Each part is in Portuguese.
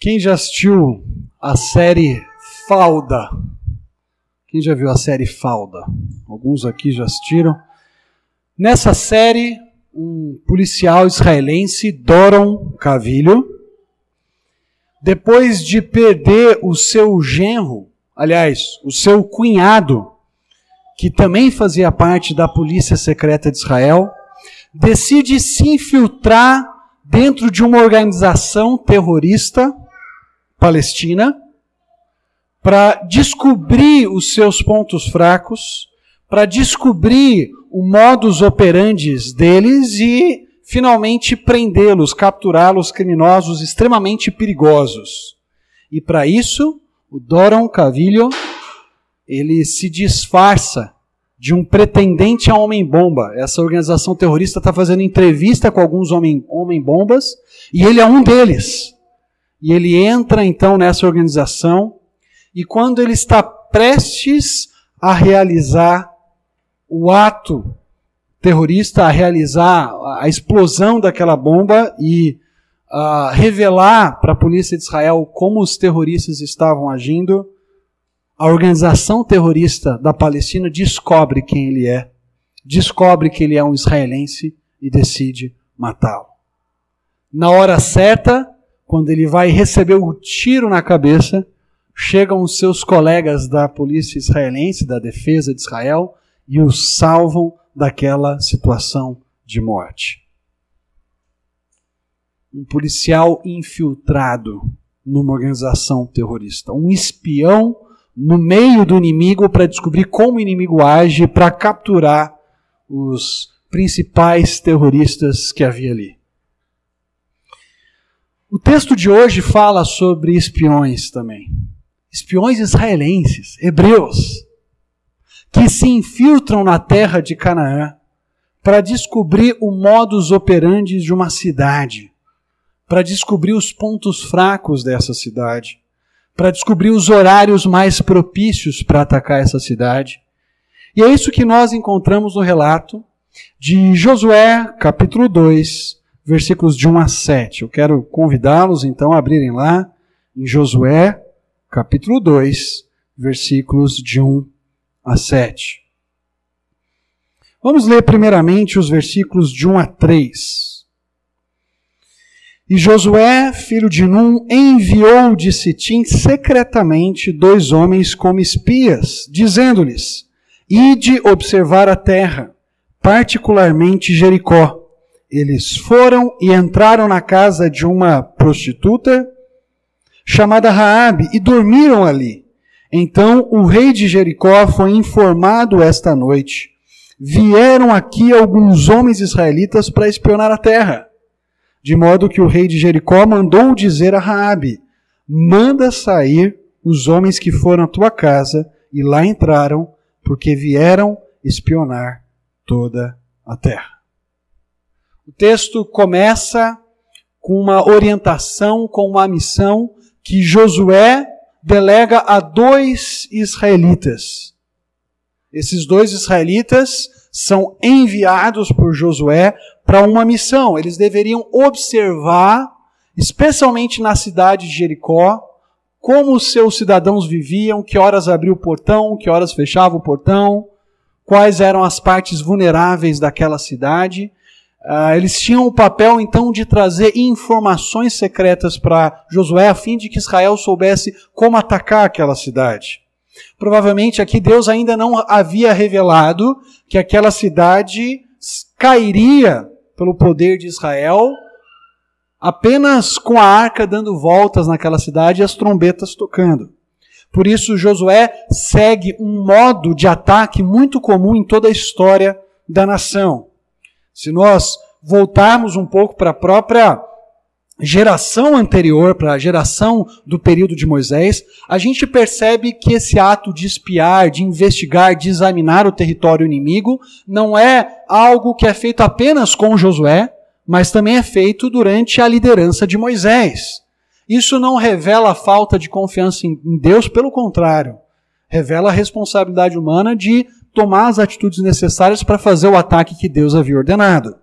Quem já assistiu a série Falda? Quem já viu a série Falda? Alguns aqui já assistiram. Nessa série, um policial israelense, Doron Cavilho, depois de perder o seu genro, aliás, o seu cunhado, que também fazia parte da polícia secreta de Israel, decide se infiltrar dentro de uma organização terrorista palestina para descobrir os seus pontos fracos, para descobrir o modus operandi deles e finalmente prendê-los, capturá-los criminosos extremamente perigosos. E para isso, o Doron Cavilho, ele se disfarça de um pretendente a homem-bomba. Essa organização terrorista está fazendo entrevista com alguns homem-bombas e ele é um deles. E ele entra então nessa organização e quando ele está prestes a realizar o ato terrorista a realizar a explosão daquela bomba e uh, revelar para a polícia de Israel como os terroristas estavam agindo, a organização terrorista da Palestina descobre quem ele é, descobre que ele é um israelense e decide matá-lo. Na hora certa, quando ele vai receber o tiro na cabeça, chegam os seus colegas da polícia israelense, da defesa de Israel, e o salvam daquela situação de morte. Um policial infiltrado numa organização terrorista, um espião no meio do inimigo para descobrir como o inimigo age para capturar os principais terroristas que havia ali. O texto de hoje fala sobre espiões também. Espiões israelenses, hebreus que se infiltram na terra de Canaã para descobrir o modus operandi de uma cidade, para descobrir os pontos fracos dessa cidade, para descobrir os horários mais propícios para atacar essa cidade. E é isso que nós encontramos no relato de Josué, capítulo 2, versículos de 1 a 7. Eu quero convidá-los então a abrirem lá em Josué, capítulo 2, versículos de 1 a 7. Vamos ler primeiramente os versículos de 1 a 3. E Josué, filho de Num, enviou de Sitim secretamente dois homens como espias, dizendo-lhes: Ide observar a terra, particularmente Jericó. Eles foram e entraram na casa de uma prostituta chamada Raabe e dormiram ali. Então o rei de Jericó foi informado esta noite. Vieram aqui alguns homens israelitas para espionar a terra. De modo que o rei de Jericó mandou dizer a Raabe: Manda sair os homens que foram à tua casa e lá entraram, porque vieram espionar toda a terra. O texto começa com uma orientação, com uma missão que Josué delega a dois israelitas. Esses dois israelitas são enviados por Josué para uma missão. Eles deveriam observar, especialmente na cidade de Jericó, como os seus cidadãos viviam, que horas abriu o portão, que horas fechava o portão, quais eram as partes vulneráveis daquela cidade Uh, eles tinham o papel então de trazer informações secretas para Josué a fim de que Israel soubesse como atacar aquela cidade. Provavelmente aqui Deus ainda não havia revelado que aquela cidade cairia pelo poder de Israel apenas com a arca dando voltas naquela cidade e as trombetas tocando. Por isso Josué segue um modo de ataque muito comum em toda a história da nação. Se nós voltarmos um pouco para a própria geração anterior, para a geração do período de Moisés, a gente percebe que esse ato de espiar, de investigar, de examinar o território inimigo, não é algo que é feito apenas com Josué, mas também é feito durante a liderança de Moisés. Isso não revela falta de confiança em Deus, pelo contrário, revela a responsabilidade humana de tomar as atitudes necessárias para fazer o ataque que Deus havia ordenado.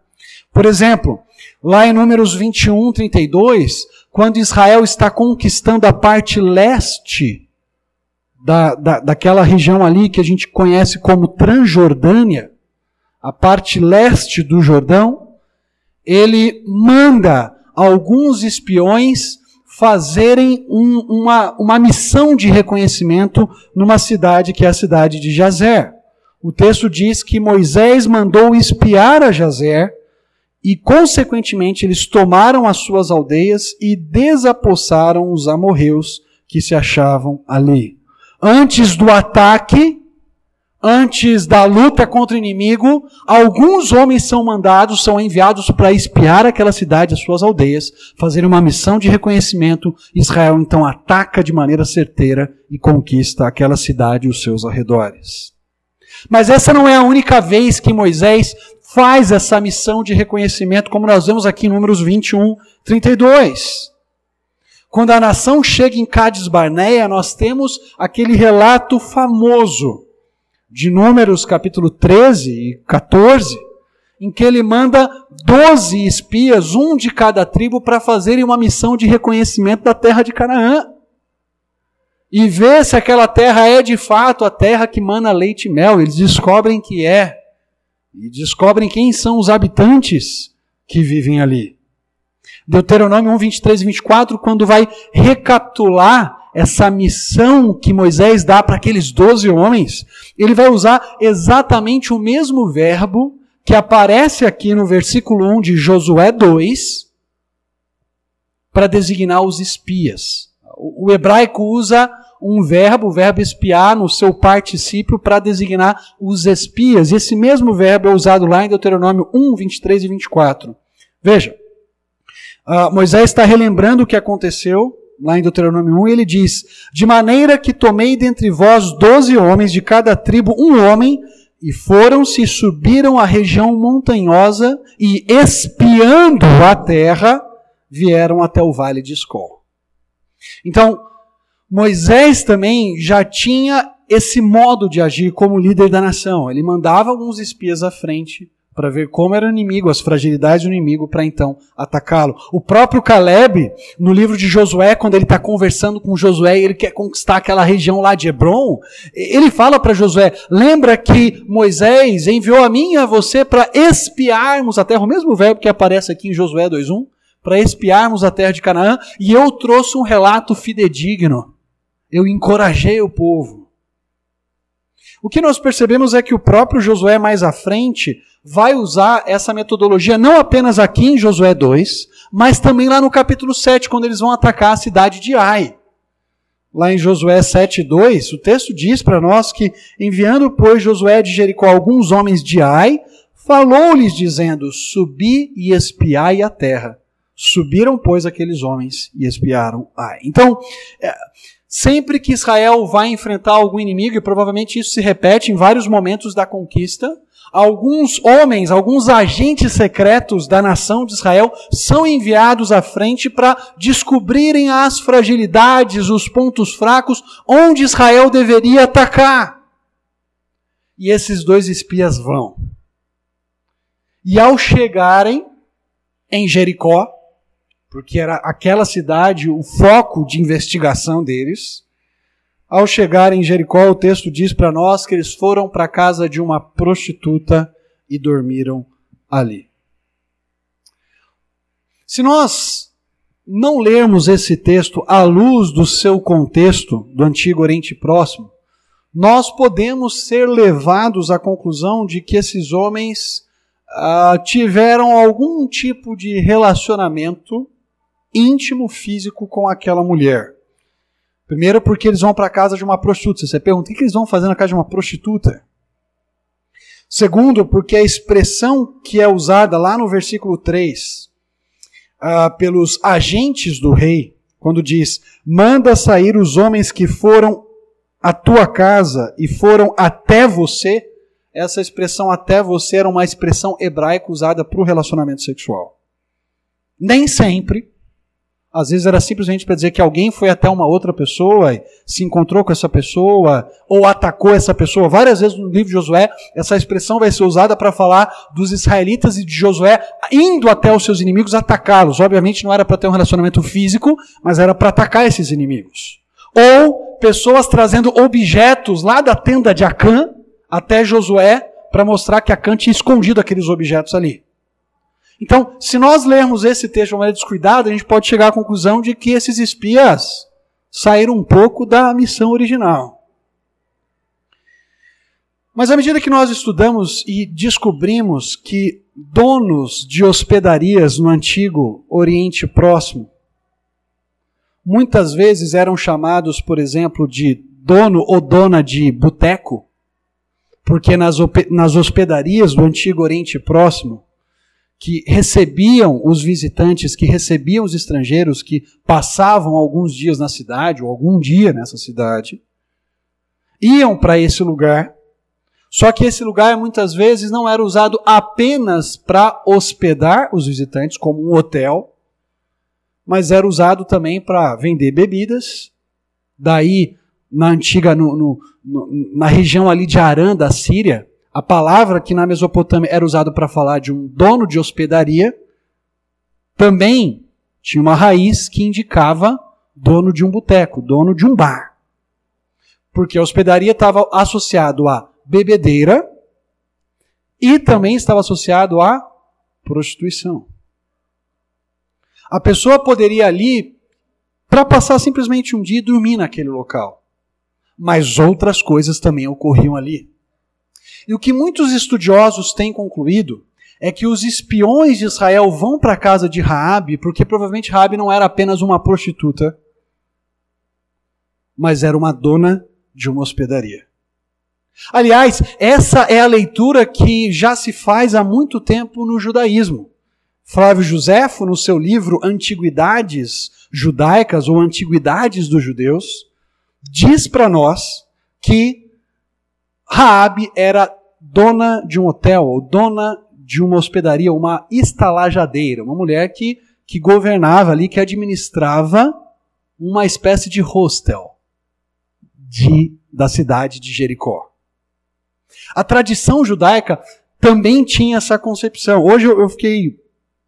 Por exemplo, lá em Números 21, 32, quando Israel está conquistando a parte leste da, da, daquela região ali que a gente conhece como Transjordânia, a parte leste do Jordão, ele manda alguns espiões fazerem um, uma, uma missão de reconhecimento numa cidade que é a cidade de Jazer. O texto diz que Moisés mandou espiar a Jazer e, consequentemente, eles tomaram as suas aldeias e desapossaram os amorreus que se achavam ali. Antes do ataque, antes da luta contra o inimigo, alguns homens são mandados, são enviados para espiar aquela cidade, as suas aldeias, fazerem uma missão de reconhecimento. Israel então ataca de maneira certeira e conquista aquela cidade e os seus arredores. Mas essa não é a única vez que Moisés faz essa missão de reconhecimento, como nós vemos aqui em Números 21, 32. Quando a nação chega em Cádiz Barneia, nós temos aquele relato famoso de Números capítulo 13 e 14, em que ele manda 12 espias, um de cada tribo, para fazerem uma missão de reconhecimento da terra de Canaã. E ver se aquela terra é de fato a terra que mana leite e mel. Eles descobrem que é. E descobrem quem são os habitantes que vivem ali. Deuteronômio 1, 23 e 24, quando vai recapitular essa missão que Moisés dá para aqueles doze homens, ele vai usar exatamente o mesmo verbo que aparece aqui no versículo 1 de Josué 2 para designar os espias. O hebraico usa um verbo, o verbo espiar, no seu particípio para designar os espias. Esse mesmo verbo é usado lá em Deuteronômio 1, 23 e 24. Veja, uh, Moisés está relembrando o que aconteceu lá em Deuteronômio 1, ele diz: De maneira que tomei dentre vós doze homens, de cada tribo um homem, e foram-se e subiram a região montanhosa, e espiando a terra, vieram até o vale de Escol. Então, Moisés também já tinha esse modo de agir como líder da nação. Ele mandava alguns espias à frente para ver como era o inimigo, as fragilidades do inimigo, para então atacá-lo. O próprio Caleb, no livro de Josué, quando ele está conversando com Josué e ele quer conquistar aquela região lá de Hebron, ele fala para Josué: lembra que Moisés enviou a mim e a você para espiarmos a terra, o mesmo verbo que aparece aqui em Josué 2.1, para espiarmos a terra de Canaã, e eu trouxe um relato fidedigno. Eu encorajei o povo. O que nós percebemos é que o próprio Josué mais à frente vai usar essa metodologia não apenas aqui em Josué 2, mas também lá no capítulo 7, quando eles vão atacar a cidade de Ai. Lá em Josué 7:2, o texto diz para nós que enviando pois Josué de Jericó alguns homens de Ai, falou-lhes dizendo: Subi e espiai a terra. Subiram pois aqueles homens e espiaram Ai. Então, é, sempre que Israel vai enfrentar algum inimigo, e provavelmente isso se repete em vários momentos da conquista, alguns homens, alguns agentes secretos da nação de Israel são enviados à frente para descobrirem as fragilidades, os pontos fracos, onde Israel deveria atacar. E esses dois espias vão. E ao chegarem em Jericó, porque era aquela cidade o foco de investigação deles, ao chegar em Jericó, o texto diz para nós que eles foram para a casa de uma prostituta e dormiram ali. Se nós não lermos esse texto à luz do seu contexto do Antigo Oriente Próximo, nós podemos ser levados à conclusão de que esses homens ah, tiveram algum tipo de relacionamento íntimo físico com aquela mulher. Primeiro, porque eles vão para a casa de uma prostituta. Você pergunta, o que eles vão fazer na casa de uma prostituta? Segundo, porque a expressão que é usada lá no versículo 3, uh, ah, pelos agentes do rei, quando diz: manda sair os homens que foram à tua casa e foram até você, essa expressão até você era uma expressão hebraica usada para o relacionamento sexual. Nem sempre Às vezes era simplesmente para dizer que alguém foi até uma outra pessoa, se encontrou com essa pessoa, ou atacou essa pessoa. Várias vezes no livro de Josué, essa expressão vai ser usada para falar dos israelitas e de Josué indo até os seus inimigos atacá-los. Obviamente não era para ter um relacionamento físico, mas era para atacar esses inimigos. Ou pessoas trazendo objetos lá da tenda de Acã até Josué para mostrar que Acã tinha escondido aqueles objetos ali. Então, se nós lermos esse texto de maneira descuidada, a gente pode chegar à conclusão de que esses espias saíram um pouco da missão original. Mas à medida que nós estudamos e descobrimos que donos de hospedarias no antigo Oriente Próximo muitas vezes eram chamados, por exemplo, de dono ou dona de boteco, porque nas hospedarias do antigo Oriente Próximo que recebiam os visitantes, que recebiam os estrangeiros que passavam alguns dias na cidade, ou algum dia nessa cidade, iam para esse lugar. Só que esse lugar muitas vezes não era usado apenas para hospedar os visitantes, como um hotel, mas era usado também para vender bebidas. Daí, na antiga, no, no, no, na região ali de Arã, da Síria, a palavra que na Mesopotâmia era usada para falar de um dono de hospedaria também tinha uma raiz que indicava dono de um boteco, dono de um bar. Porque a hospedaria estava associado a bebedeira e também estava associado a prostituição. A pessoa poderia ali para passar simplesmente um dia e dormir naquele local. Mas outras coisas também ocorriam ali. E o que muitos estudiosos têm concluído é que os espiões de Israel vão para a casa de Raabe, porque provavelmente Raabe não era apenas uma prostituta, mas era uma dona de uma hospedaria. Aliás, essa é a leitura que já se faz há muito tempo no judaísmo. Flávio Josefo, no seu livro Antiguidades Judaicas ou Antiguidades dos Judeus, diz para nós que Raabe era dona de um hotel, ou dona de uma hospedaria, uma estalajadeira, uma mulher que, que governava ali, que administrava uma espécie de hostel de, da cidade de Jericó. A tradição judaica também tinha essa concepção. Hoje eu, fiquei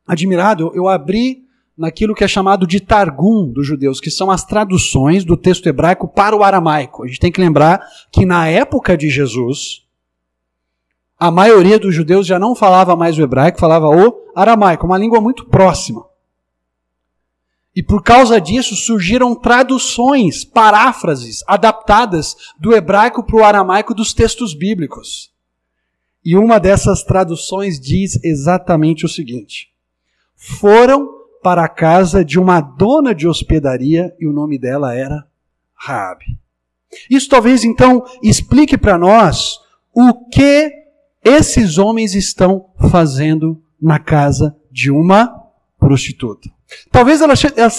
admirado, eu abri naquilo que é chamado de Targum dos judeus, que são as traduções do texto hebraico para o aramaico. A gente tem que lembrar que na época de Jesus, a maioria dos judeus já não falava mais o hebraico, falava o aramaico, uma língua muito próxima. E por causa disso surgiram traduções, paráfrases, adaptadas do hebraico para o aramaico dos textos bíblicos. E uma dessas traduções diz exatamente o seguinte: Foram para a casa de uma dona de hospedaria e o nome dela era Raabe. Isso talvez então explique para nós o que esses homens estão fazendo na casa de uma prostituta. Talvez ela,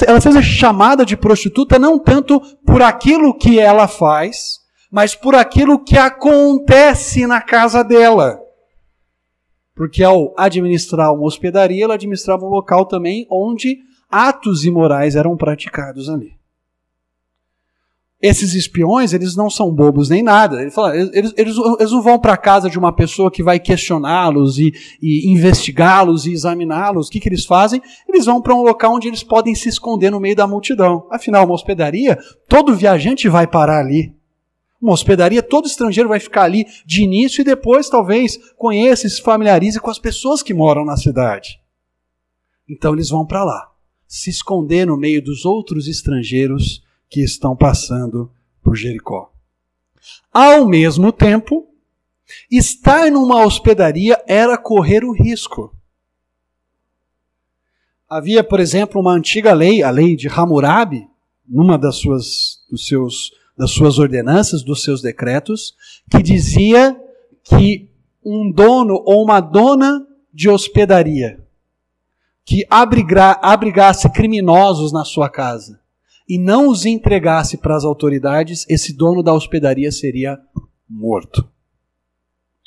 ela seja chamada de prostituta não tanto por aquilo que ela faz, mas por aquilo que acontece na casa dela. Porque ao administrar uma hospedaria, ela administrava um local também onde atos imorais eram praticados ali esses espiões, eles não são bobos nem nada. Ele fala, eles, eles, eles não vão para casa de uma pessoa que vai questioná-los e, e investigá-los e examiná-los. O que, que eles fazem? Eles vão para um local onde eles podem se esconder no meio da multidão. Afinal, uma hospedaria, todo viajante vai parar ali. Uma hospedaria, todo estrangeiro vai ficar ali de início e depois talvez conheça e se familiarize com as pessoas que moram na cidade. Então eles vão para lá, se esconder no meio dos outros estrangeiros que estão passando por Jericó. Ao mesmo tempo, estar numa hospedaria era correr o risco. Havia, por exemplo, uma antiga lei, a lei de Hammurabi, numa das suas, dos seus, das suas ordenanças, dos seus decretos, que dizia que um dono ou uma dona de hospedaria que abrigasse criminosos na sua casa e não os entregasse para as autoridades, esse dono da hospedaria seria morto.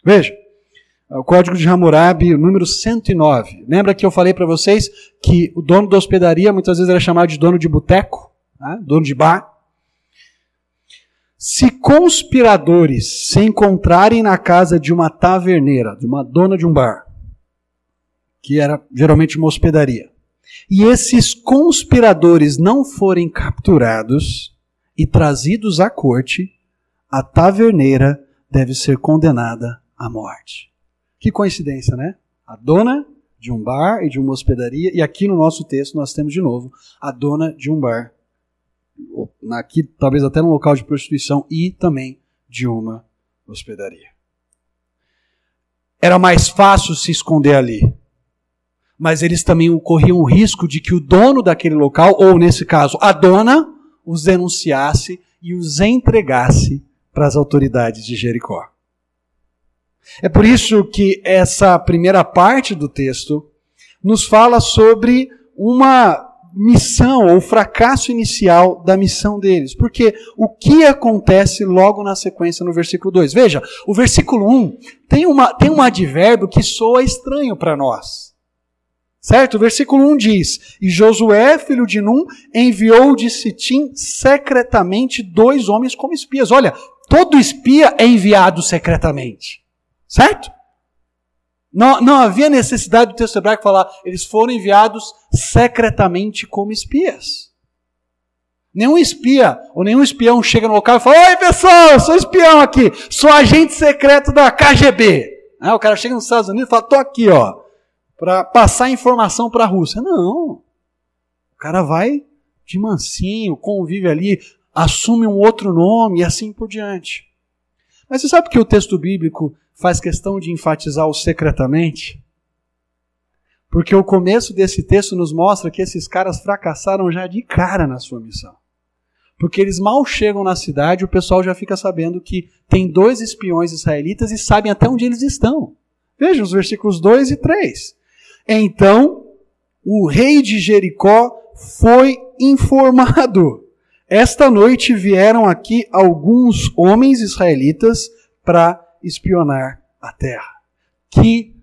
Veja, o código de Hammurabi, número 109. Lembra que eu falei para vocês que o dono da hospedaria muitas vezes era chamado de dono de boteco, né? dono de bar? Se conspiradores se encontrarem na casa de uma taverneira, de uma dona de um bar, que era geralmente uma hospedaria, e esses conspiradores não forem capturados e trazidos à corte, a taverneira deve ser condenada à morte. Que coincidência, né? A dona de um bar e de uma hospedaria, e aqui no nosso texto nós temos de novo a dona de um bar aqui talvez até num local de prostituição e também de uma hospedaria. Era mais fácil se esconder ali. Mas eles também corriam o risco de que o dono daquele local, ou nesse caso, a dona, os denunciasse e os entregasse para as autoridades de Jericó. É por isso que essa primeira parte do texto nos fala sobre uma missão ou fracasso inicial da missão deles. Porque o que acontece logo na sequência no versículo 2? Veja, o versículo 1 tem, uma, tem um advérbio que soa estranho para nós. Certo? O versículo 1 diz: E Josué, filho de Num, enviou de Sitim secretamente dois homens como espias. Olha, todo espia é enviado secretamente. Certo? Não, não havia necessidade do texto hebraico falar, eles foram enviados secretamente como espias. Nenhum espia ou nenhum espião chega no local e fala: Oi, pessoal, sou espião aqui, sou agente secreto da KGB. o cara chega nos Estados Unidos e fala: Tô aqui, ó, para passar informação para a Rússia. Não. O cara vai de mansinho, convive ali, assume um outro nome e assim por diante. Mas você sabe que o texto bíblico faz questão de enfatizar o secretamente? Porque o começo desse texto nos mostra que esses caras fracassaram já de cara na sua missão. Porque eles mal chegam na cidade, o pessoal já fica sabendo que tem dois espiões israelitas e sabem até onde eles estão. Vejam os versículos 2 e 3. Então, o rei de Jericó foi informado. Esta noite vieram aqui alguns homens israelitas para espionar a terra. Que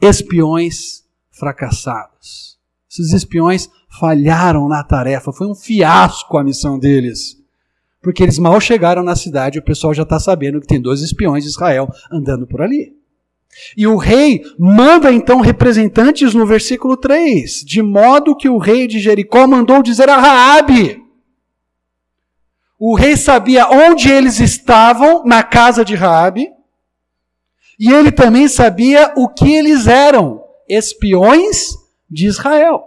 espiões fracassados. Esses espiões falharam na tarefa, foi um fiasco a missão deles. Porque eles mal chegaram na cidade o pessoal já está sabendo que tem dois espiões de Israel andando por ali. E o rei manda então representantes no versículo 3, de modo que o rei de Jericó mandou dizer a Raabe, o rei sabia onde eles estavam na casa de Raabe, e ele também sabia o que eles eram, espiões de Israel.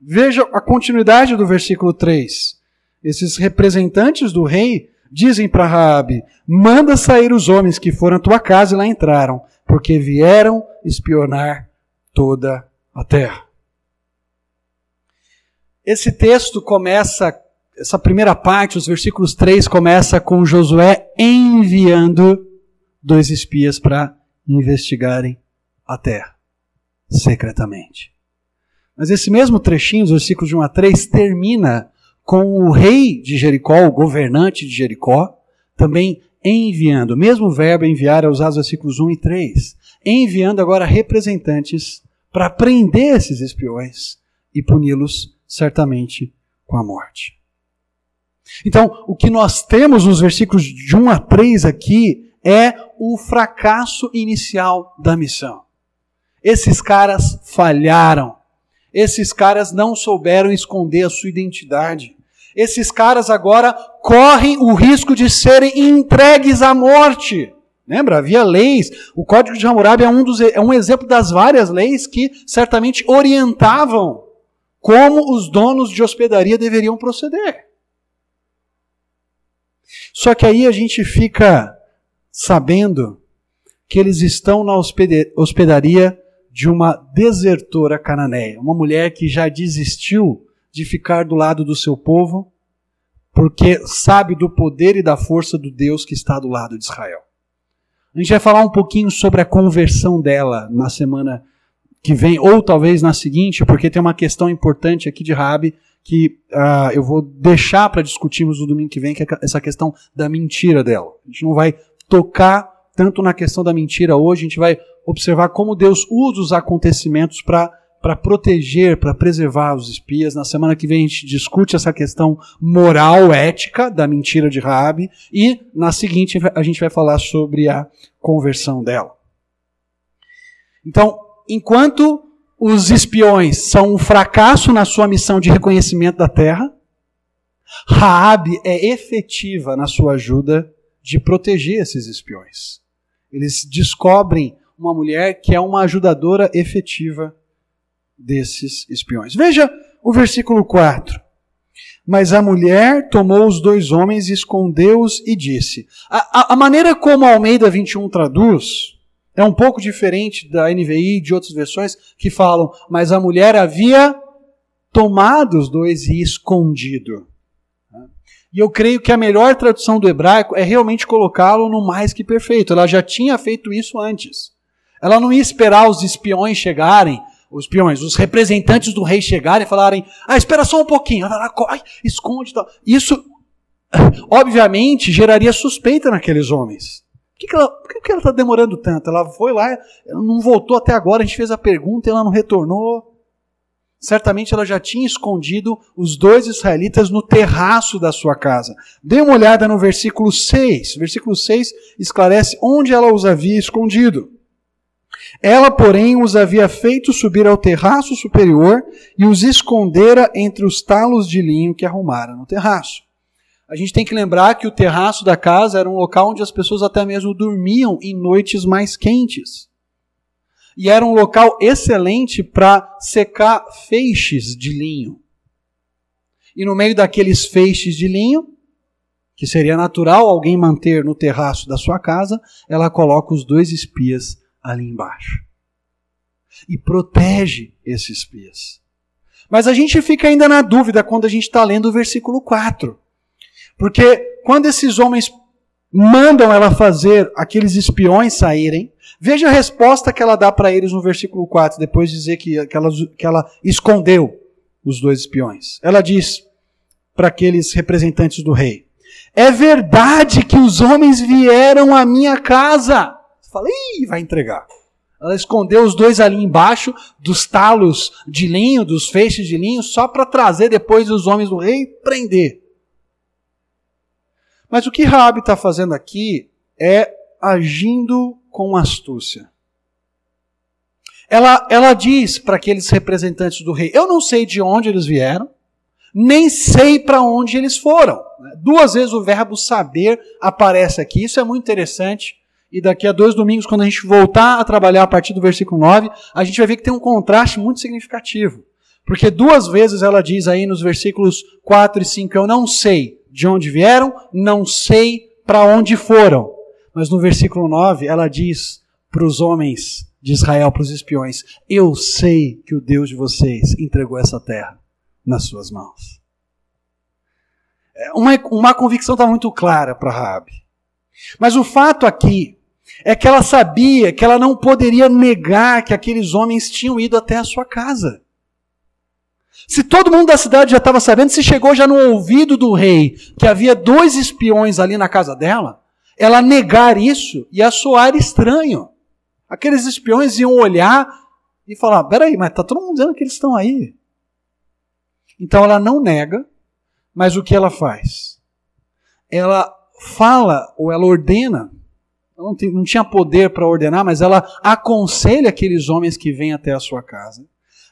Veja a continuidade do versículo 3. Esses representantes do rei dizem para Raabe: "Manda sair os homens que foram à tua casa e lá entraram, porque vieram espionar toda a terra." Esse texto começa essa primeira parte, os versículos 3, começa com Josué enviando dois espias para investigarem a terra, secretamente. Mas esse mesmo trechinho, os versículos de 1 a 3, termina com o rei de Jericó, o governante de Jericó, também enviando, o mesmo verbo enviar é usado nos versículos 1 e 3, enviando agora representantes para prender esses espiões e puni-los certamente com a morte. Então, o que nós temos nos versículos de 1 a 3 aqui é o fracasso inicial da missão. Esses caras falharam. Esses caras não souberam esconder a sua identidade. Esses caras agora correm o risco de serem entregues à morte. Lembra? Havia leis. O Código de Hammurabi é um, dos, é um exemplo das várias leis que certamente orientavam como os donos de hospedaria deveriam proceder. Só que aí a gente fica sabendo que eles estão na hospedaria de uma desertora cananeia, uma mulher que já desistiu de ficar do lado do seu povo, porque sabe do poder e da força do Deus que está do lado de Israel. A gente vai falar um pouquinho sobre a conversão dela na semana que vem, ou talvez na seguinte, porque tem uma questão importante aqui de Rabi que uh, eu vou deixar para discutirmos no domingo que vem, que é essa questão da mentira dela. A gente não vai tocar tanto na questão da mentira hoje, a gente vai observar como Deus usa os acontecimentos para para proteger, para preservar os espias. Na semana que vem a gente discute essa questão moral, ética da mentira de Raabe e na seguinte a gente vai falar sobre a conversão dela. Então, enquanto os espiões são um fracasso na sua missão de reconhecimento da terra, Raabe é efetiva na sua ajuda de proteger esses espiões. Eles descobrem uma mulher que é uma ajudadora efetiva desses espiões. Veja o versículo 4. Mas a mulher tomou os dois homens, escondeu-os e disse. A, a, a, maneira como Almeida 21 traduz é um pouco diferente da NVI e de outras versões que falam, mas a mulher havia tomado os dois e escondido. E eu creio que a melhor tradução do hebraico é realmente colocá-lo no mais que perfeito. Ela já tinha feito isso antes. Ela não ia esperar os espiões chegarem os peões, os representantes do rei chegarem e falarem: ah, espera só um pouquinho, ela corre, esconde. Tal. Isso, obviamente, geraria suspeita naqueles homens. Por que, que ela está demorando tanto? Ela foi lá, ela não voltou até agora, a gente fez a pergunta e ela não retornou. Certamente ela já tinha escondido os dois israelitas no terraço da sua casa. Dê uma olhada no versículo 6. O versículo 6 esclarece onde ela os havia escondido. Ela, porém, os havia feito subir ao terraço superior e os escondera entre os talos de linho que arrumara no terraço. A gente tem que lembrar que o terraço da casa era um local onde as pessoas até mesmo dormiam em noites mais quentes. E era um local excelente para secar feixes de linho. E no meio daqueles feixes de linho, que seria natural alguém manter no terraço da sua casa, ela coloca os dois espias ali embaixo. E protege esses espias. Mas a gente fica ainda na dúvida quando a gente está lendo o versículo 4. Porque quando esses homens mandam ela fazer aqueles espiões saírem, veja a resposta que ela dá para eles no versículo 4, depois de dizer que, que, ela, que ela escondeu os dois espiões. Ela diz para aqueles representantes do rei: É verdade que os homens vieram à minha casa fala, ih, vai entregar. Ela escondeu os dois ali embaixo dos talos de linho, dos feixes de linho, só para trazer depois os homens do rei prender. Mas o que Raabe está fazendo aqui é agindo com astúcia. Ela, ela diz para aqueles representantes do rei: Eu não sei de onde eles vieram, nem sei para onde eles foram. Duas vezes o verbo saber aparece aqui, isso é muito interessante e daqui a dois domingos, quando a gente voltar a trabalhar a partir do versículo 9, a gente vai ver que tem um contraste muito significativo. Porque duas vezes ela diz aí nos versículos 4 e 5: Eu não sei de onde vieram, não sei para onde foram. Mas no versículo 9 ela diz para os homens de Israel, para os espiões: Eu sei que o Deus de vocês entregou essa terra nas suas mãos. É, uma, uma convicção está muito clara para Rabi. Mas o fato aqui é que ela sabia que ela não poderia negar que aqueles homens tinham ido até a sua casa. Se todo mundo da cidade já estava sabendo, se chegou já no ouvido do rei que havia dois espiões ali na casa dela, ela negar isso ia soar estranho. Aqueles espiões iam olhar e falar: peraí, mas está todo mundo dizendo que eles estão aí. Então ela não nega, mas o que ela faz? Ela fala ou ela ordena não, não tinha poder para ordenar, mas ela aconselha aqueles homens que vêm até a sua casa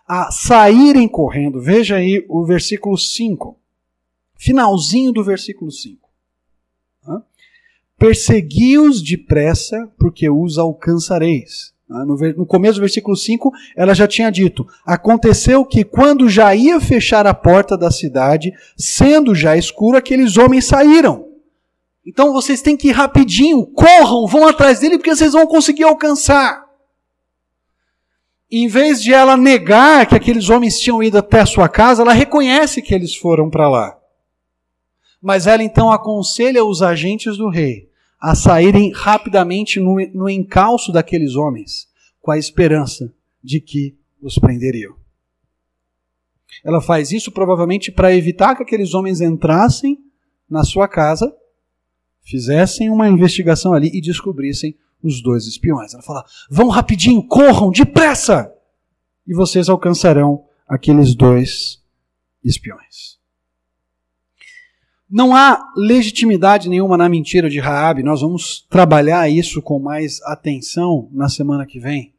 a saírem correndo. Veja aí o versículo 5. Finalzinho do versículo 5. Persegui-os depressa, porque os alcançareis. No começo do versículo 5, ela já tinha dito: Aconteceu que, quando já ia fechar a porta da cidade, sendo já escuro, aqueles homens saíram. Então vocês têm que ir rapidinho, corram, vão atrás dele porque vocês vão conseguir alcançar. Em vez de ela negar que aqueles homens tinham ido até a sua casa, ela reconhece que eles foram para lá. Mas ela então aconselha os agentes do rei a saírem rapidamente no, no encalço daqueles homens, com a esperança de que os prenderiam. Ela faz isso provavelmente para evitar que aqueles homens entrassem na sua casa fizessem uma investigação ali e descobrissem os dois espiões. Ela fala: vão rapidinho, corram, depressa! E vocês alcançarão aqueles dois espiões. Não há legitimidade nenhuma na mentira de Raabe. Nós vamos trabalhar isso com mais atenção na semana que vem.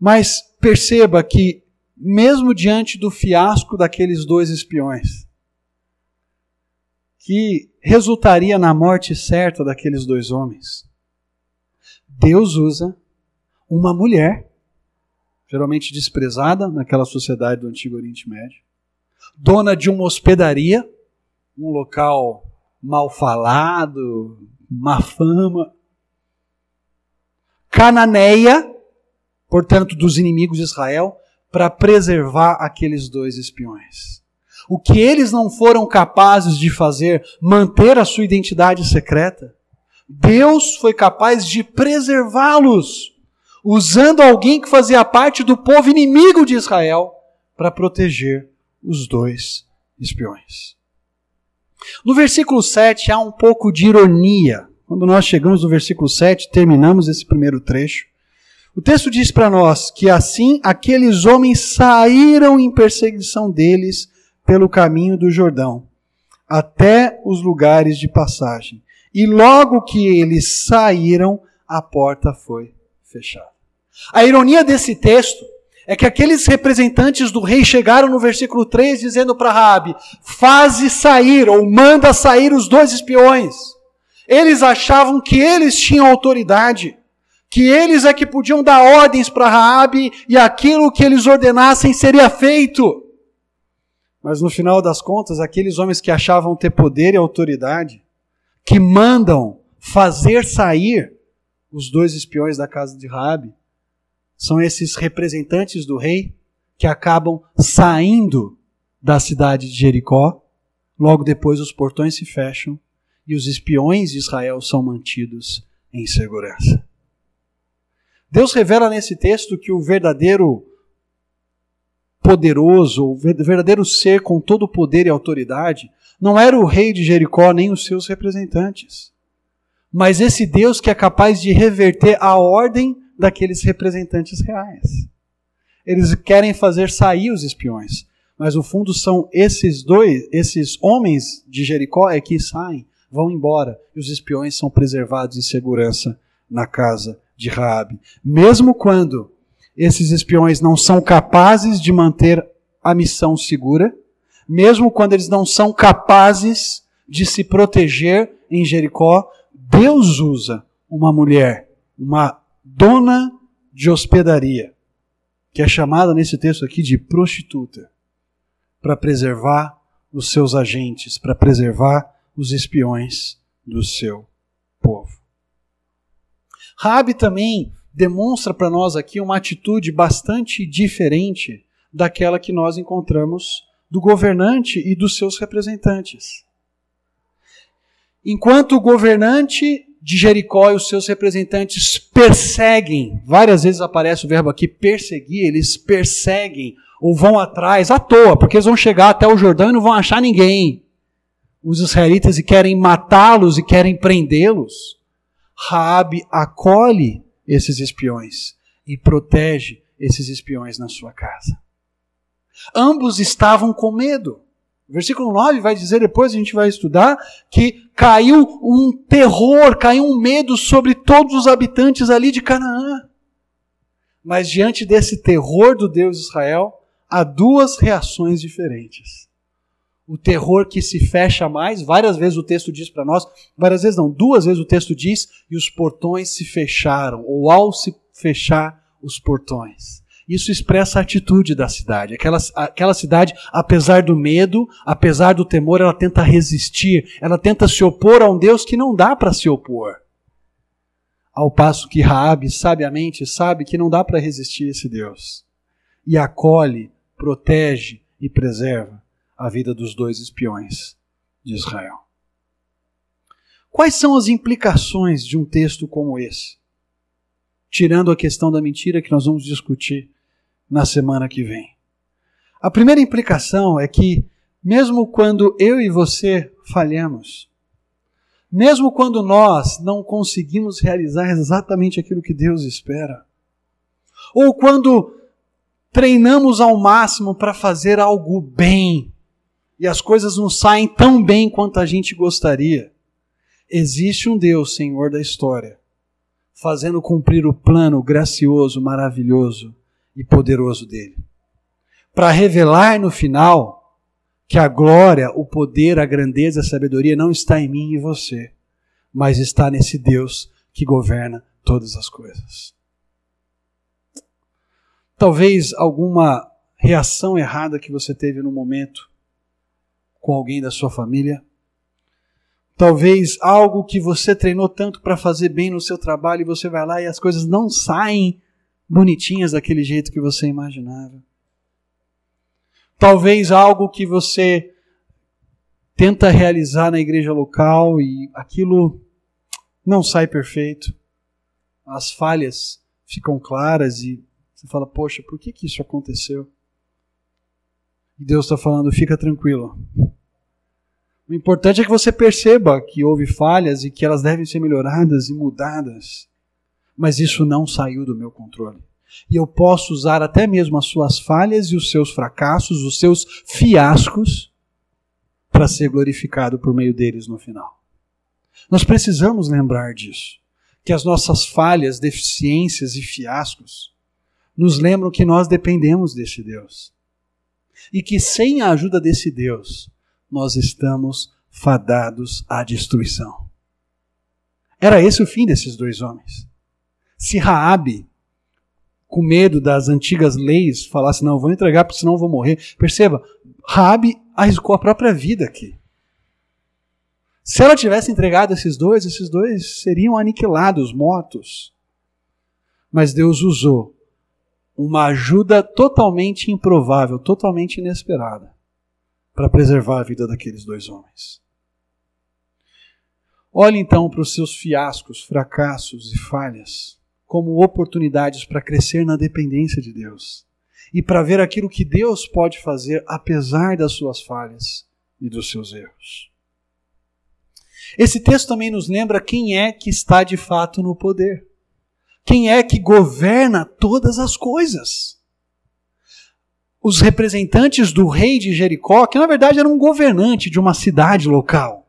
Mas perceba que mesmo diante do fiasco daqueles dois espiões, que resultaria na morte certa daqueles dois homens, Deus usa uma mulher, geralmente desprezada naquela sociedade do Antigo Oriente Médio, dona de uma hospedaria, um local mal falado, má fama. Cananeia, portanto, dos inimigos de Israel, para preservar aqueles dois espiões. O que eles não foram capazes de fazer, manter a sua identidade secreta, Deus foi capaz de preservá-los, usando alguém que fazia parte do povo inimigo de Israel para proteger os dois espiões. No versículo 7 há um pouco de ironia. Quando nós chegamos no versículo 7, terminamos esse primeiro trecho. O texto diz para nós que assim aqueles homens saíram em perseguição deles pelo caminho do Jordão, até os lugares de passagem. E logo que eles saíram, a porta foi fechada. A ironia desse texto é que aqueles representantes do rei chegaram no versículo 3 dizendo para Rabi: "Faze sair ou manda sair os dois espiões". Eles achavam que eles tinham autoridade, que eles é que podiam dar ordens para Raabe e aquilo que eles ordenassem seria feito. Mas no final das contas, aqueles homens que achavam ter poder e autoridade, que mandam fazer sair os dois espiões da casa de Raabe, são esses representantes do rei que acabam saindo da cidade de Jericó. Logo depois, os portões se fecham e os espiões de Israel são mantidos em segurança. Deus revela nesse texto que o verdadeiro poderoso, o verdadeiro ser com todo o poder e autoridade, não era o rei de Jericó nem os seus representantes, mas esse Deus que é capaz de reverter a ordem daqueles representantes reais. Eles querem fazer sair os espiões, mas no fundo são esses dois, esses homens de Jericó é que saem, vão embora, e os espiões são preservados em segurança na casa de Raabe. Mesmo quando esses espiões não são capazes de manter a missão segura, mesmo quando eles não são capazes de se proteger em Jericó, Deus usa uma mulher, uma dona de hospedaria, que é chamada nesse texto aqui de prostituta, para preservar os seus agentes, para preservar os espiões do seu povo. Rabi também demonstra para nós aqui uma atitude bastante diferente daquela que nós encontramos do governante e dos seus representantes. Enquanto o governante de Jericó e os seus representantes perseguem, várias vezes aparece o verbo aqui perseguir, eles perseguem ou vão atrás à toa, porque eles vão chegar até o Jordão e não vão achar ninguém. Os israelitas e querem matá-los e querem prendê-los. Raabe acolhe esses espiões e protege esses espiões na sua casa. Ambos estavam com medo. Versículo 9 vai dizer, depois a gente vai estudar, que caiu um terror, caiu um medo sobre todos os habitantes ali de Canaã. Mas diante desse terror do Deus de Israel, há duas reações diferentes. O terror que se fecha mais, várias vezes o texto diz para nós, várias vezes não, duas vezes o texto diz, e os portões se fecharam, ou ao se fechar os portões. Isso expressa a atitude da cidade. Aquela, aquela cidade, apesar do medo, apesar do temor, ela tenta resistir, ela tenta se opor a um Deus que não dá para se opor. Ao passo que Raabe sabiamente sabe que não dá para resistir esse Deus. E acolhe, protege e preserva a vida dos dois espiões de Israel. Quais são as implicações de um texto como esse? Tirando a questão da mentira que nós vamos discutir na semana que vem. A primeira implicação é que, mesmo quando eu e você falhamos, mesmo quando nós não conseguimos realizar exatamente aquilo que Deus espera, ou quando treinamos ao máximo para fazer algo bem e as coisas não saem tão bem quanto a gente gostaria, existe um Deus, Senhor da história, fazendo cumprir o plano gracioso, maravilhoso e poderoso dele. Para revelar no final que a glória, o poder, a grandeza, a sabedoria não está em mim e você, mas está nesse Deus que governa todas as coisas. Talvez alguma reação errada que você teve no momento com alguém da sua família. Talvez algo que você treinou tanto para fazer bem no seu trabalho e você vai lá e as coisas não saem bonitinhas daquele jeito que você imaginava. Talvez algo que você tenta realizar na igreja local e aquilo não sai perfeito. As falhas ficam claras e você fala: Poxa, por que, que isso aconteceu? E Deus está falando: Fica tranquilo. O importante é que você perceba que houve falhas e que elas devem ser melhoradas e mudadas. Mas isso não saiu do meu controle. E eu posso usar até mesmo as suas falhas e os seus fracassos, os seus fiascos, para ser glorificado por meio deles no final. Nós precisamos lembrar disso. Que as nossas falhas, deficiências e fiascos nos lembram que nós dependemos desse Deus. E que sem a ajuda desse Deus, nós estamos fadados à destruição. Era esse o fim desses dois homens. Se Raabe com medo das antigas leis, falasse, não, vou entregar porque senão vou morrer. Perceba, Rabi arriscou a própria vida aqui. Se ela tivesse entregado esses dois, esses dois seriam aniquilados, mortos. Mas Deus usou uma ajuda totalmente improvável, totalmente inesperada, para preservar a vida daqueles dois homens. Olhe então para os seus fiascos, fracassos e falhas como oportunidades para crescer na dependência de Deus e para ver aquilo que Deus pode fazer apesar das suas falhas e dos seus erros. Esse texto também nos lembra quem é que está de fato no poder. Quem é que governa todas as coisas? Os representantes do rei de Jericó, que na verdade era um governante de uma cidade local.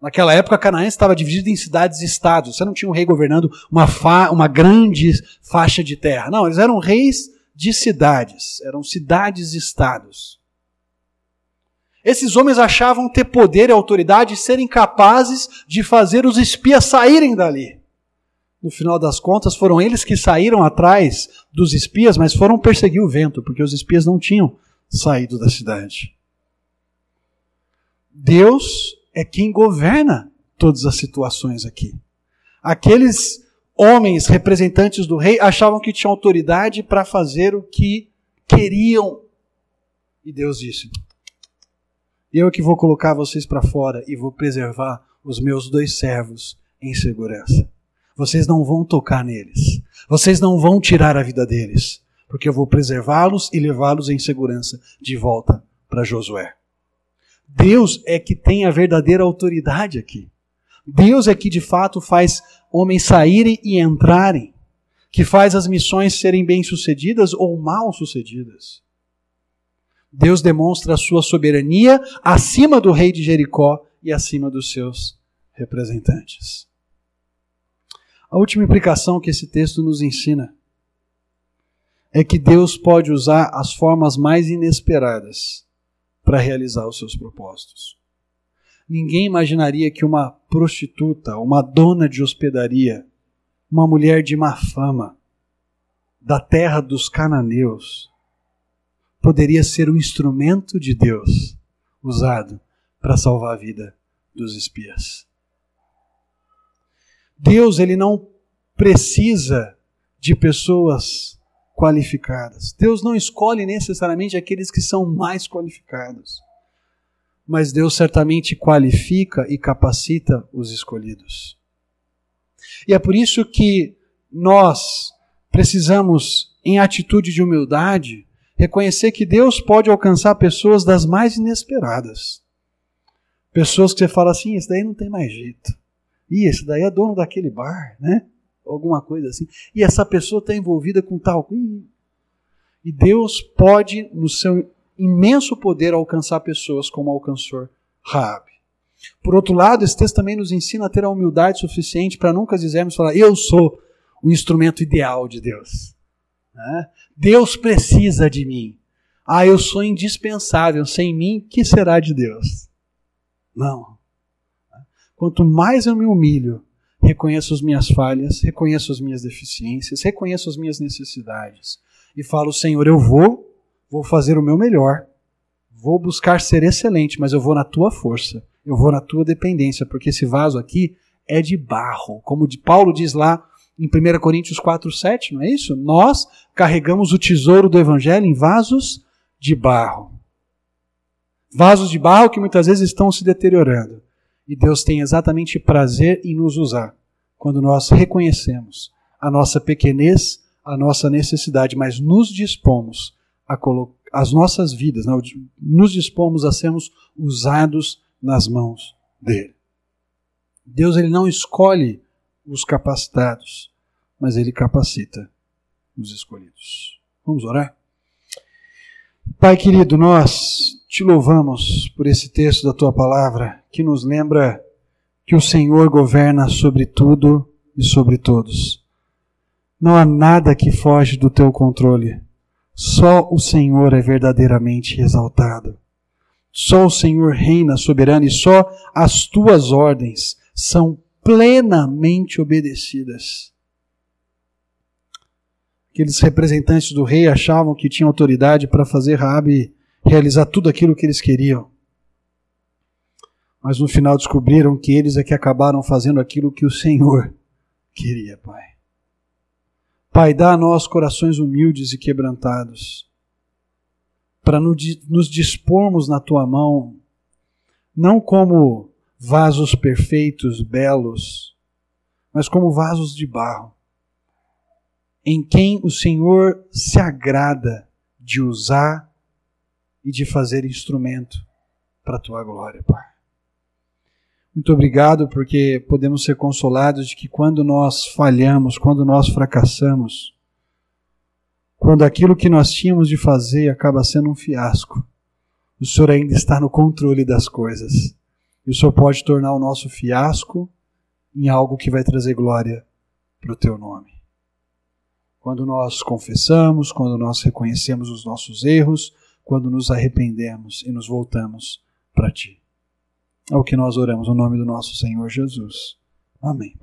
Naquela época, Canaã estava dividida em cidades e estados. Você não tinha um rei governando uma, fa uma grande faixa de terra. Não, eles eram reis de cidades. Eram cidades e estados. Esses homens achavam ter poder e autoridade e serem capazes de fazer os espias saírem dali. No final das contas, foram eles que saíram atrás dos espias, mas foram perseguir o vento, porque os espias não tinham saído da cidade. Deus é quem governa todas as situações aqui. Aqueles homens representantes do rei achavam que tinham autoridade para fazer o que queriam. E Deus disse: Eu que vou colocar vocês para fora e vou preservar os meus dois servos em segurança. Vocês não vão tocar neles. Vocês não vão tirar a vida deles, porque eu vou preservá-los e levá-los em segurança de volta para Josué. Deus é que tem a verdadeira autoridade aqui. Deus é que de fato faz homens saírem e entrarem, que faz as missões serem bem-sucedidas ou mal-sucedidas. Deus demonstra a sua soberania acima do rei de Jericó e acima dos seus representantes. A última implicação que esse texto nos ensina é que Deus pode usar as formas mais inesperadas para realizar os seus propósitos. Ninguém imaginaria que uma prostituta, uma dona de hospedaria, uma mulher de má fama, da terra dos cananeus, poderia ser o um instrumento de Deus usado para salvar a vida dos espias. Deus ele não precisa de pessoas qualificadas. Deus não escolhe necessariamente aqueles que são mais qualificados, mas Deus certamente qualifica e capacita os escolhidos. E é por isso que nós precisamos, em atitude de humildade, reconhecer que Deus pode alcançar pessoas das mais inesperadas, Pessoas que você fala assim, esse daí não tem mais jeito. Ih, esse daí é dono daquele bar, né? Alguma coisa assim. E essa pessoa está envolvida com tal. E Deus pode, no seu imenso poder, alcançar pessoas como alcançou Raabe. Por outro lado, esse texto também nos ensina a ter a humildade suficiente para nunca dizermos falar, eu sou o instrumento ideal de Deus. Né? Deus precisa de mim. Ah, eu sou indispensável. Sem mim, que será de Deus? Não. Quanto mais eu me humilho, reconheço as minhas falhas, reconheço as minhas deficiências, reconheço as minhas necessidades e falo, Senhor, eu vou, vou fazer o meu melhor, vou buscar ser excelente, mas eu vou na tua força, eu vou na tua dependência, porque esse vaso aqui é de barro, como de Paulo diz lá em 1 Coríntios 4:7, não é isso? Nós carregamos o tesouro do evangelho em vasos de barro. Vasos de barro que muitas vezes estão se deteriorando. E Deus tem exatamente prazer em nos usar quando nós reconhecemos a nossa pequenez, a nossa necessidade, mas nos dispomos a colocar as nossas vidas, não, nos dispomos a sermos usados nas mãos dele. Deus ele não escolhe os capacitados, mas ele capacita os escolhidos. Vamos orar? Pai querido, nós te louvamos por esse texto da tua palavra que nos lembra que o Senhor governa sobre tudo e sobre todos. Não há nada que foge do teu controle. Só o Senhor é verdadeiramente exaltado. Só o Senhor reina soberano e só as tuas ordens são plenamente obedecidas. Aqueles representantes do rei achavam que tinham autoridade para fazer Rabi realizar tudo aquilo que eles queriam. Mas no final descobriram que eles é que acabaram fazendo aquilo que o Senhor queria, Pai. Pai, dá a nós corações humildes e quebrantados, para nos dispormos na tua mão, não como vasos perfeitos, belos, mas como vasos de barro em quem o Senhor se agrada de usar e de fazer instrumento para a tua glória, Pai. Muito obrigado porque podemos ser consolados de que quando nós falhamos, quando nós fracassamos, quando aquilo que nós tínhamos de fazer acaba sendo um fiasco, o Senhor ainda está no controle das coisas. E o Senhor pode tornar o nosso fiasco em algo que vai trazer glória para o teu nome. Quando nós confessamos, quando nós reconhecemos os nossos erros, quando nos arrependemos e nos voltamos para Ti. É o que nós oramos no nome do nosso Senhor Jesus. Amém.